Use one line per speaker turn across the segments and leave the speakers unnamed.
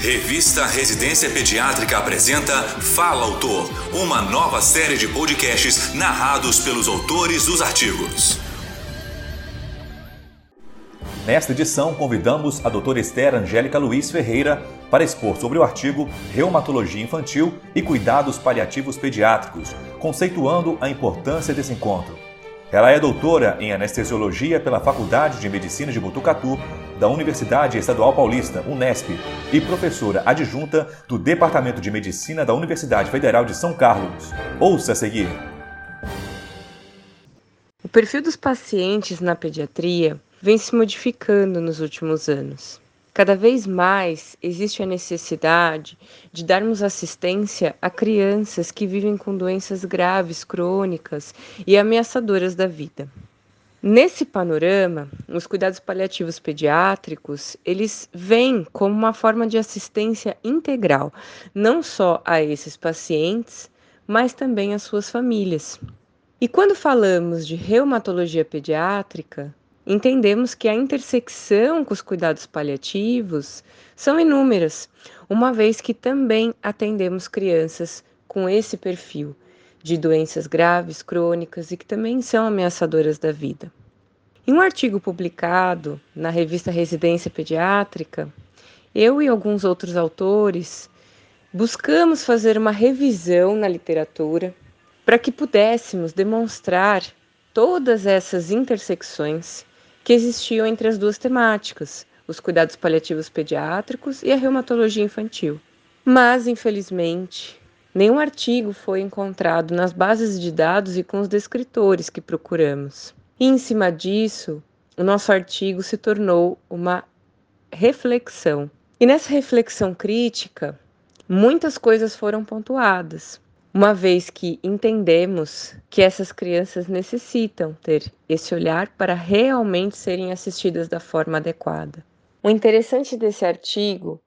Revista Residência Pediátrica apresenta Fala Autor, uma nova série de podcasts narrados pelos autores dos artigos.
Nesta edição, convidamos a doutora Esther Angélica Luiz Ferreira para expor sobre o artigo Reumatologia Infantil e Cuidados Paliativos Pediátricos, conceituando a importância desse encontro. Ela é doutora em anestesiologia pela Faculdade de Medicina de Botucatu, da Universidade Estadual Paulista, Unesp, e professora adjunta do Departamento de Medicina da Universidade Federal de São Carlos. Ouça a seguir.
O perfil dos pacientes na pediatria vem se modificando nos últimos anos. Cada vez mais existe a necessidade de darmos assistência a crianças que vivem com doenças graves, crônicas e ameaçadoras da vida. Nesse panorama, os cuidados paliativos pediátricos, eles vêm como uma forma de assistência integral, não só a esses pacientes, mas também às suas famílias. E quando falamos de reumatologia pediátrica, entendemos que a intersecção com os cuidados paliativos são inúmeras, uma vez que também atendemos crianças com esse perfil de doenças graves, crônicas e que também são ameaçadoras da vida. Em um artigo publicado na revista Residência Pediátrica, eu e alguns outros autores buscamos fazer uma revisão na literatura para que pudéssemos demonstrar todas essas intersecções que existiam entre as duas temáticas, os cuidados paliativos pediátricos e a reumatologia infantil. Mas, infelizmente, nenhum artigo foi encontrado nas bases de dados e com os descritores que procuramos. E, em cima disso, o nosso artigo se tornou uma reflexão. E nessa reflexão crítica, muitas coisas foram pontuadas uma vez que entendemos que essas crianças necessitam ter esse olhar para realmente serem assistidas da forma adequada. O interessante desse artigo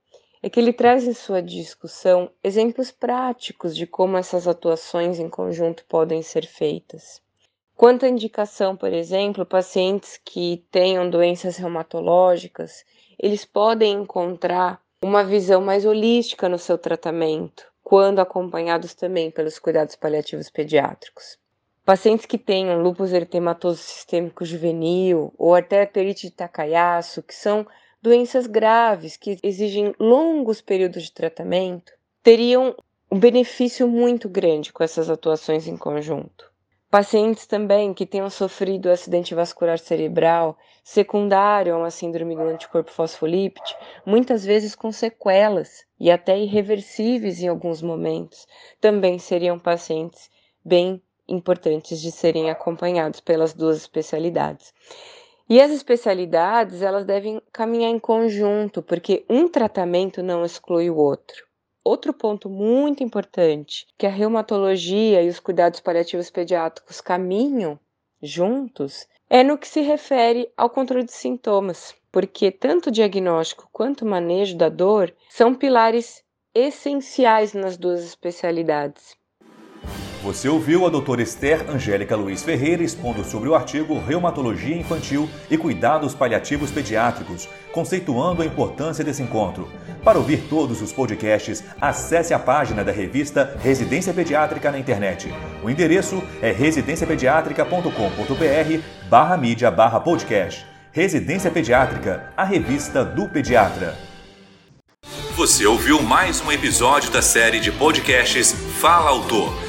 é que ele traz em sua discussão exemplos práticos de como essas atuações em conjunto podem ser feitas. Quanto à indicação, por exemplo, pacientes que tenham doenças reumatológicas, eles podem encontrar uma visão mais holística no seu tratamento, quando acompanhados também pelos cuidados paliativos pediátricos. Pacientes que tenham lúpus eritematoso sistêmico juvenil ou arterite de Takayasu, que são doenças graves que exigem longos períodos de tratamento, teriam um benefício muito grande com essas atuações em conjunto. Pacientes também que tenham sofrido acidente vascular cerebral secundário a uma síndrome do anticorpo fosfolípide, muitas vezes com sequelas e até irreversíveis em alguns momentos, também seriam pacientes bem importantes de serem acompanhados pelas duas especialidades. E as especialidades, elas devem caminhar em conjunto, porque um tratamento não exclui o outro. Outro ponto muito importante que a reumatologia e os cuidados paliativos pediátricos caminham juntos é no que se refere ao controle de sintomas, porque tanto o diagnóstico quanto o manejo da dor são pilares essenciais nas duas especialidades.
Você ouviu a doutora Esther Angélica Luiz Ferreira expondo sobre o artigo Reumatologia Infantil e Cuidados Paliativos Pediátricos, conceituando a importância desse encontro. Para ouvir todos os podcasts, acesse a página da revista Residência Pediátrica na internet. O endereço é residenciapediatrica.com.br barra mídia barra podcast. Residência Pediátrica, a revista do pediatra.
Você ouviu mais um episódio da série de podcasts Fala Autor